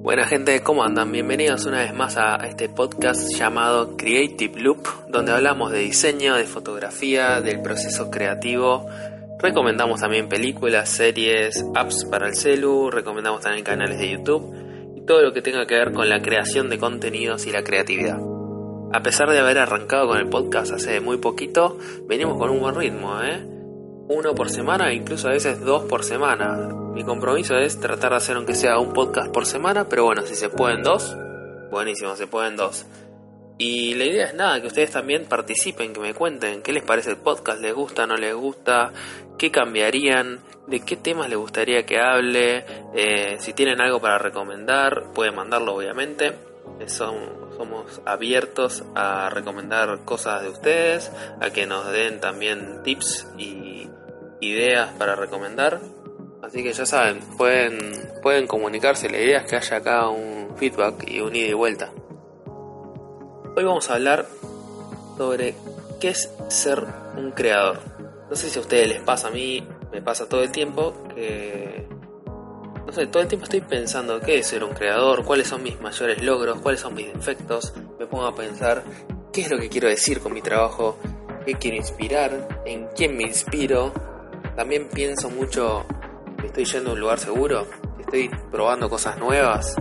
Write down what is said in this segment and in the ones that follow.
Buena gente, ¿cómo andan? Bienvenidos una vez más a este podcast llamado Creative Loop, donde hablamos de diseño, de fotografía, del proceso creativo. Recomendamos también películas, series, apps para el celu, recomendamos también canales de YouTube y todo lo que tenga que ver con la creación de contenidos y la creatividad. A pesar de haber arrancado con el podcast hace muy poquito, venimos con un buen ritmo, ¿eh? Uno por semana, incluso a veces dos por semana. Mi compromiso es tratar de hacer aunque sea un podcast por semana, pero bueno, si se pueden dos, buenísimo, se pueden dos. Y la idea es nada, que ustedes también participen, que me cuenten qué les parece el podcast, les gusta, no les gusta, qué cambiarían, de qué temas les gustaría que hable, eh, si tienen algo para recomendar, pueden mandarlo obviamente. Somos abiertos a recomendar cosas de ustedes, a que nos den también tips y ideas para recomendar. Así que ya saben, pueden, pueden comunicarse. La idea es que haya acá un feedback y un ida y vuelta. Hoy vamos a hablar sobre qué es ser un creador. No sé si a ustedes les pasa, a mí me pasa todo el tiempo que... No sé, todo el tiempo estoy pensando qué es ser un creador, cuáles son mis mayores logros, cuáles son mis defectos. Me pongo a pensar qué es lo que quiero decir con mi trabajo, qué quiero inspirar, en quién me inspiro. También pienso mucho estoy yendo a un lugar seguro, estoy probando cosas nuevas.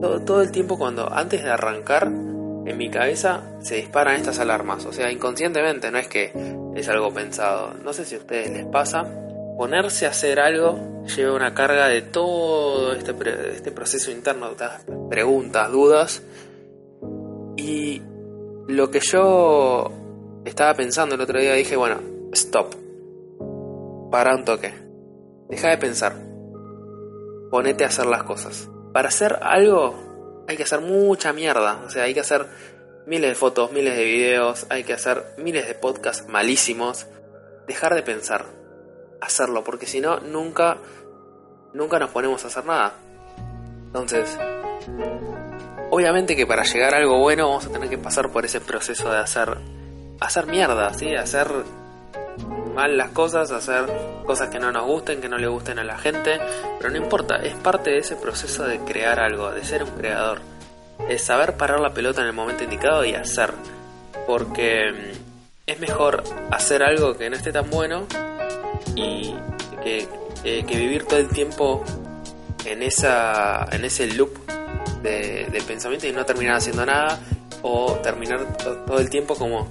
Todo, el tiempo cuando antes de arrancar en mi cabeza se disparan estas alarmas, o sea, inconscientemente, no es que es algo pensado. No sé si a ustedes les pasa. Ponerse a hacer algo lleva una carga de todo este, este proceso interno, preguntas, dudas. Y lo que yo estaba pensando el otro día dije, bueno, stop. Para un toque Deja de pensar. Ponete a hacer las cosas. Para hacer algo hay que hacer mucha mierda. O sea, hay que hacer miles de fotos, miles de videos, hay que hacer miles de podcasts malísimos. Dejar de pensar. Hacerlo, porque si no, nunca, nunca nos ponemos a hacer nada. Entonces, obviamente que para llegar a algo bueno vamos a tener que pasar por ese proceso de hacer, hacer mierda, ¿sí? Hacer mal las cosas, hacer cosas que no nos gusten, que no le gusten a la gente, pero no importa, es parte de ese proceso de crear algo, de ser un creador, es saber parar la pelota en el momento indicado y hacer, porque es mejor hacer algo que no esté tan bueno y que, vivir todo el tiempo en, esa, en ese loop de, de pensamiento y no terminar haciendo nada o terminar todo el tiempo como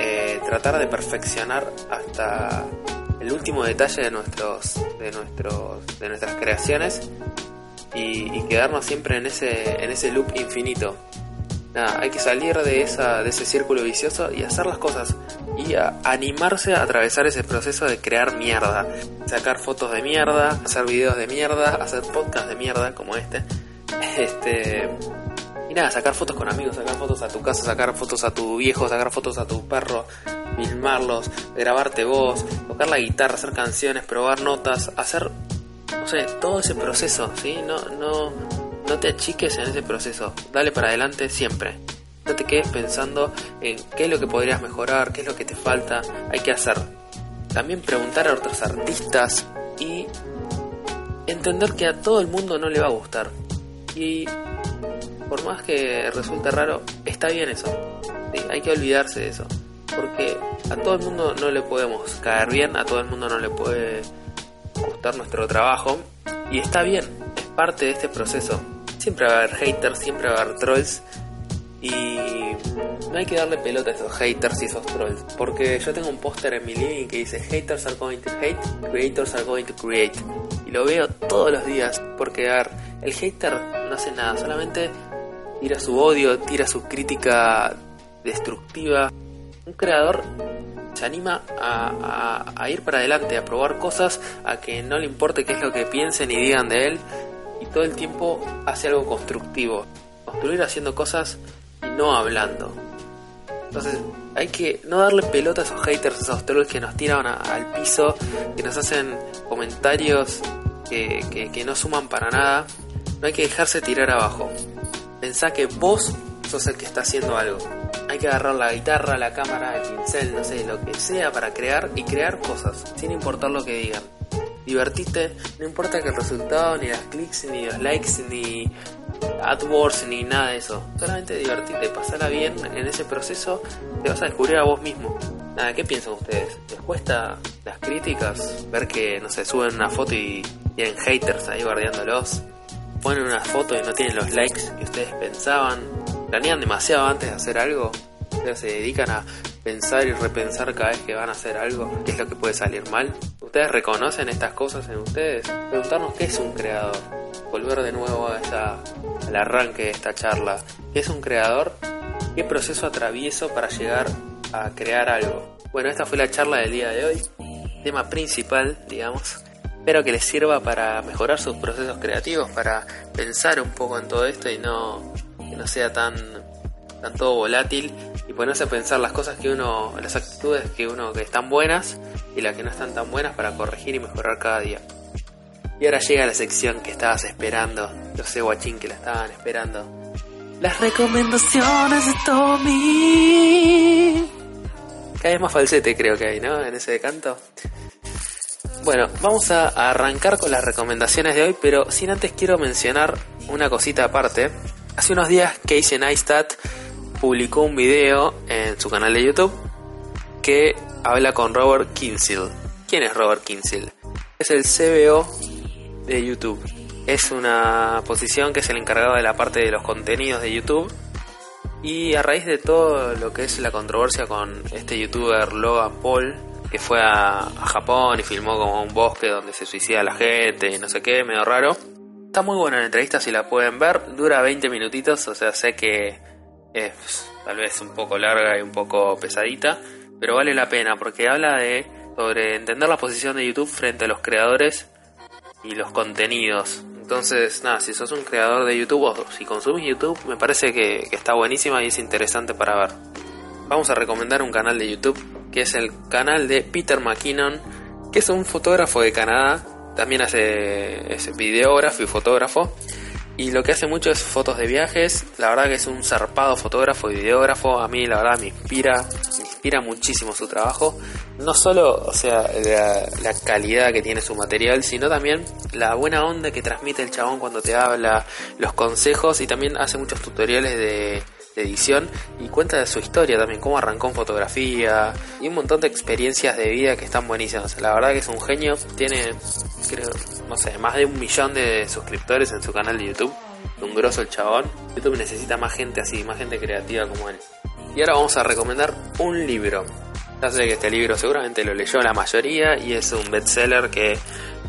eh, tratar de perfeccionar hasta el último detalle de nuestros de nuestros de nuestras creaciones y, quedarnos siempre en ese en ese loop infinito. Nada hay que salir de esa de ese círculo vicioso y hacer las cosas y animarse a atravesar ese proceso de crear mierda sacar fotos de mierda hacer videos de mierda hacer podcasts de mierda como este este nada, sacar fotos con amigos, sacar fotos a tu casa, sacar fotos a tu viejo, sacar fotos a tu perro, filmarlos, grabarte vos, tocar la guitarra, hacer canciones, probar notas, hacer, no sé, todo ese proceso, ¿sí? No, no, no te achiques en ese proceso, dale para adelante siempre. No te quedes pensando en qué es lo que podrías mejorar, qué es lo que te falta, hay que hacer. También preguntar a otros artistas y entender que a todo el mundo no le va a gustar. Y por más que resulte raro, está bien eso. hay que olvidarse de eso. Porque a todo el mundo no le podemos caer bien, a todo el mundo no le puede gustar nuestro trabajo. Y está bien, es parte de este proceso. Siempre va a haber haters, siempre va a haber trolls. Y no hay que darle pelota a esos haters y esos trolls. Porque yo tengo un póster en mi living que dice Haters are going to hate, creators are going to create. Y lo veo todos los días. Porque a ver, el hater no hace nada, solamente tira su odio, tira su crítica destructiva. Un creador se anima a, ir para adelante, a probar cosas, a que no le importe qué es lo que piensen y digan de él, y todo el tiempo hace algo constructivo. Construir haciendo cosas y no hablando. Entonces hay que no darle pelota a esos haters, a esos trolls que nos tiran al piso, que nos hacen comentarios que, que no suman para nada. No hay que dejarse tirar abajo. Pensá que vos sos el que está haciendo algo. Hay que agarrar la guitarra, la cámara, el pincel, no sé, lo que sea para crear y crear cosas, sin importar lo que digan. Divertite, no importa que el resultado, ni las clics, ni los likes, ni AdWords, ni nada de eso. Solamente divertite, pasala bien en ese proceso, te vas a descubrir a vos mismo. Nada, ¿qué piensan ustedes? ¿Les cuesta las críticas? Ver que, no sé, suben una foto y tienen haters ahí guardiándolos. Ponen una foto y no tienen los likes que ustedes pensaban. Planean demasiado antes de hacer algo. Se dedican a pensar y repensar cada vez que van a hacer algo, qué es lo que puede salir mal. ¿Ustedes reconocen estas cosas en ustedes? Preguntarnos qué es un creador. Volver de nuevo a esta, al arranque de esta charla. ¿Qué es un creador? ¿Qué proceso atravieso para llegar a crear algo? Bueno, esta fue la charla del día de hoy. Tema principal, digamos. Espero que les sirva para mejorar sus procesos creativos, para pensar un poco en todo esto y no, que no sea tan, tan todo volátil y ponerse a pensar las cosas que uno, las actitudes que uno que están buenas y las que no están tan buenas para corregir y mejorar cada día. Y ahora llega la sección que estabas esperando, yo sé guachín que la estaban esperando. Las recomendaciones de Tommy. Cada vez más falsete creo que hay, ¿no? En ese canto. Bueno, vamos a arrancar con las recomendaciones de hoy, pero sin antes quiero mencionar una cosita aparte. Hace unos días Casey Neistat publicó un video en su canal de YouTube que habla con Robert Kinsill. ¿Quién es Robert Kinsill? Es el CBO de YouTube. Es una posición que es el encargado de la parte de los contenidos de YouTube. Y a raíz de todo lo que es la controversia con este youtuber Logan Paul, que fue a, a Japón y filmó como un bosque donde se suicida la gente y no sé qué, medio raro. Está muy buena la entrevista si la pueden ver, dura 20 minutitos, o sea, sé que es tal vez un poco larga y un poco pesadita, pero vale la pena porque habla de sobre entender la posición de YouTube frente a los creadores y los contenidos. Entonces, nada, si sos un creador de YouTube o si consumes YouTube, me parece que, que está buenísima y es interesante para ver. Vamos a recomendar un canal de YouTube que es el canal de Peter McKinnon, que es un fotógrafo de Canadá, también hace es videógrafo y fotógrafo y lo que hace mucho es fotos de viajes. La verdad que es un zarpado fotógrafo y videógrafo. A mí la verdad me inspira, me inspira muchísimo su trabajo. No solo, o sea, la, calidad que tiene su material, sino también la buena onda que transmite el chabón cuando te habla, los consejos y también hace muchos tutoriales de, de edición y cuenta de su historia también, cómo arrancó en fotografía y un montón de experiencias de vida que están buenísimas. La verdad que es un genio, tiene, creo, no sé, más de un millón de suscriptores en su canal de YouTube. Un grosso el chabón. YouTube necesita más gente así, más gente creativa como él. Y ahora vamos a recomendar un libro. Ya sé que este libro seguramente lo leyó la mayoría y es un bestseller que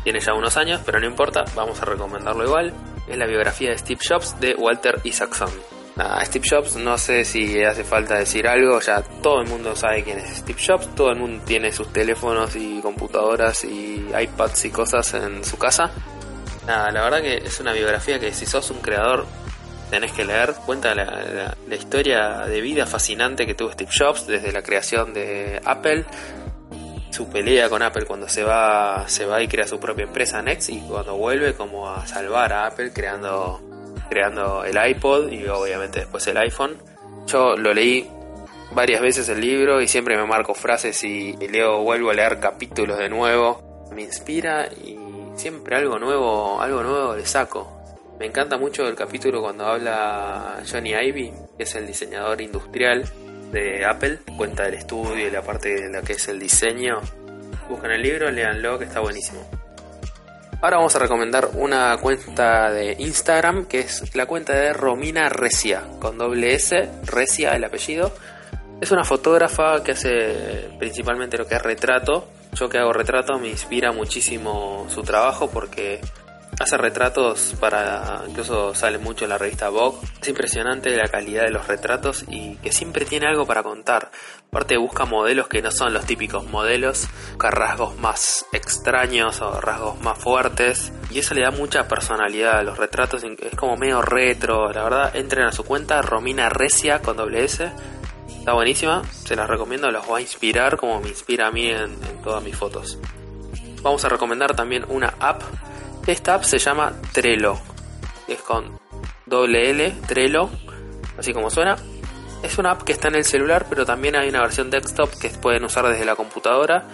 tiene ya unos años, pero no importa, vamos a recomendarlo igual. Es la biografía de Steve Jobs de Walter Isaacson. A Steve Jobs no sé si hace falta decir algo, ya todo el mundo sabe quién es Steve Jobs, todo el mundo tiene sus teléfonos y computadoras y iPads y cosas en su casa. Nada, la verdad que es una biografía que si sos un creador tenés que leer, cuenta la, la, la historia de vida fascinante que tuvo Steve Jobs desde la creación de Apple, su pelea con Apple cuando se va, se va y crea su propia empresa Next y cuando vuelve como a salvar a Apple creando creando el iPod y obviamente después el iPhone. Yo lo leí varias veces el libro y siempre me marco frases y leo, vuelvo a leer capítulos de nuevo. Me inspira y siempre algo nuevo, algo nuevo le saco. Me encanta mucho el capítulo cuando habla Johnny Ivy, que es el diseñador industrial de Apple, cuenta del estudio y la parte de lo que es el diseño. Buscan el libro, leanlo, que está buenísimo. Ahora vamos a recomendar una cuenta de Instagram que es la cuenta de Romina Recia, con doble S, Recia el apellido. Es una fotógrafa que hace principalmente lo que es retrato. Yo que hago retrato me inspira muchísimo su trabajo porque hace retratos para incluso sale mucho en la revista Vogue. Es impresionante la calidad de los retratos y que siempre tiene algo para contar. Aparte busca modelos que no son los típicos modelos busca rasgos más extraños o rasgos más fuertes. Y eso le da mucha personalidad a los retratos es como medio retro. La verdad entren a su cuenta Romina Recia con doble S. Está buenísima se las recomiendo los va a inspirar como me inspira a mí en, en todas mis fotos. Vamos a recomendar también una app esta app se llama Trello. Es con doble L, Trello, así como suena. Es una app que está en el celular, pero también hay una versión desktop que pueden usar desde la computadora.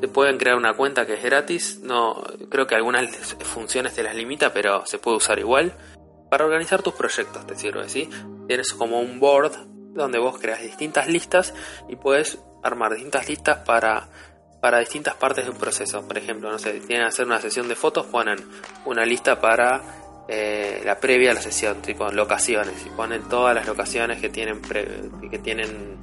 se pueden crear una cuenta que es gratis. No, creo que algunas funciones te las limita, pero se puede usar igual. Para organizar tus proyectos te sirve, ¿sí? Tienes como un board donde vos creas distintas listas y puedes armar distintas listas para, para distintas partes de un proceso. Por ejemplo, no sé, tienen que hacer una sesión de fotos, ponen una lista para eh, la previa a la sesión, tipo locaciones, y ponen todas las locaciones que tienen, que tienen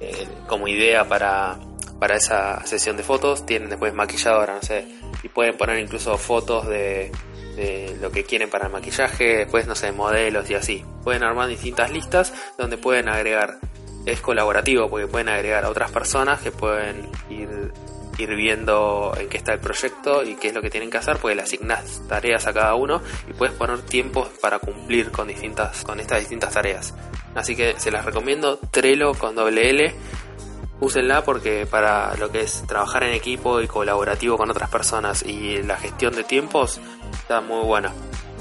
eh, como idea para, para esa sesión de fotos, tienen después maquilladora, no sé, y pueden poner incluso fotos de, de lo que quieren para el maquillaje, después, no sé, modelos y así. Pueden armar distintas listas donde pueden agregar, es colaborativo porque pueden agregar a otras personas que pueden ir, ir viendo en qué está el proyecto y qué es lo que tienen que hacer, pues le asignas tareas a cada uno y puedes poner tiempos para cumplir con, distintas, con estas distintas tareas. Así que se las recomiendo, Trello con doble L úsenla porque para lo que es trabajar en equipo y colaborativo con otras personas y la gestión de tiempos está muy buena.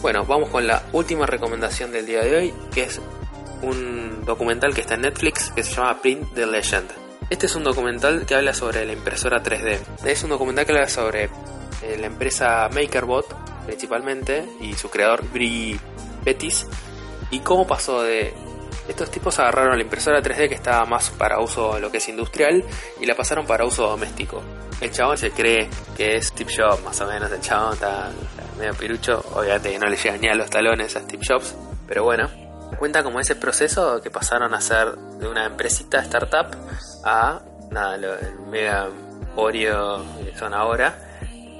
Bueno, vamos con la última recomendación del día de hoy, que es un documental que está en Netflix que se llama Print the Legend. Este es un documental que habla sobre la impresora 3D. Es un documental que habla sobre eh, la empresa MakerBot principalmente y su creador Bri Pettis y cómo pasó de estos tipos agarraron la impresora 3D que estaba más para uso lo que es industrial y la pasaron para uso doméstico. El chabón se cree que es Steve Jobs, más o menos. El chabón está, medio pirucho. Obviamente que no le llegan ni a los talones a Steve Jobs. Pero bueno, cuenta como ese proceso que pasaron a ser de una empresita startup a nada, el mega Oreo que son ahora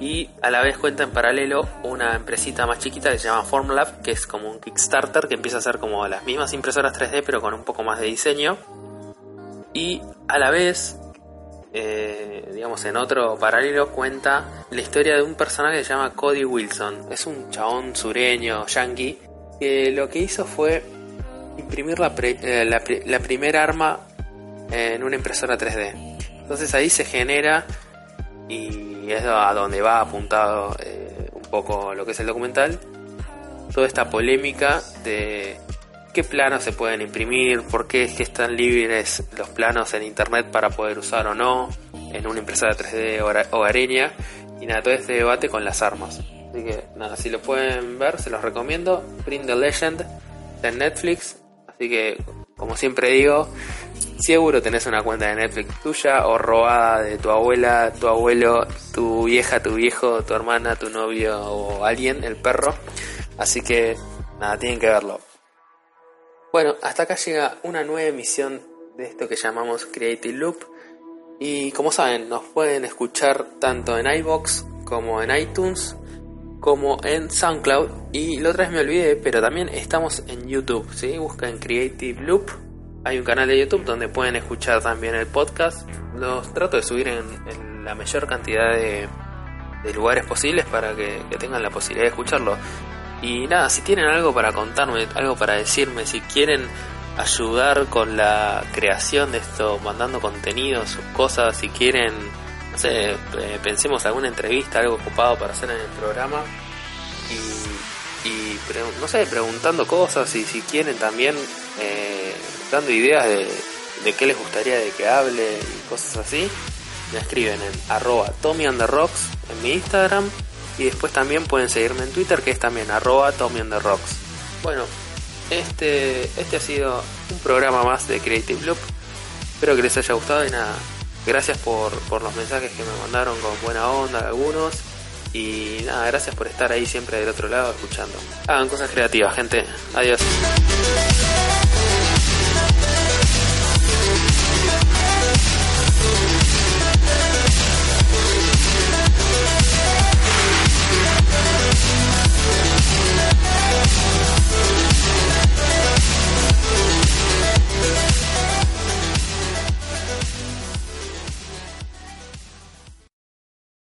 y a la vez cuenta en paralelo una empresita más chiquita que se llama Formlab, que es como un Kickstarter que empieza a ser como las mismas impresoras 3D pero con un poco más de diseño. Y a la vez, eh, digamos en otro paralelo, cuenta la historia de un personaje que se llama Cody Wilson. Es un chabón sureño, yankee, que lo que hizo fue imprimir la, eh, la primera arma en una impresora 3D. Entonces ahí se genera y es a donde va apuntado eh, un poco lo que es el documental. Toda esta polémica de qué planos se pueden imprimir, por qué están libres los planos en internet para poder usar o no en una impresora 3D hogareña y nada, todo este debate con las armas. Así que nada, si lo pueden ver, se los recomiendo. Print the Legend en Netflix. Así que, como siempre digo, Seguro tenés una cuenta de Netflix tuya o robada de tu abuela, tu abuelo, tu vieja, tu viejo, tu hermana, tu novio o alguien, el perro. Así que nada, tienen que verlo. Bueno, hasta acá llega una nueva emisión de esto que llamamos Creative Loop. Y como saben, nos pueden escuchar tanto en iBox como en iTunes, como en SoundCloud. Y la otra vez me olvidé, pero también estamos en YouTube. ¿sí? Buscan Creative Loop hay un canal de YouTube donde pueden escuchar también el podcast. Los trato de subir en, la mayor cantidad de, lugares posibles para que, tengan la posibilidad de escucharlo. Y nada, si tienen algo para contarme, algo para decirme, si quieren ayudar con la creación de esto, mandando contenido, sus cosas, si quieren, no sé, eh, pensemos alguna entrevista, algo ocupado para hacer en el programa. Y, y no sé, preguntando cosas y si quieren también... Eh, dando ideas de, qué les gustaría de que hable y cosas así, me escriben en arroba Tommy en mi Instagram y después también pueden seguirme en Twitter que es también arroba Tommy. Bueno, este, este ha sido un programa más de Creative Loop. Espero que les haya gustado y nada, gracias por, por los mensajes que me mandaron con buena onda algunos. Y nada, gracias por estar ahí siempre del otro lado escuchando. Hagan cosas creativas, gente. Adiós.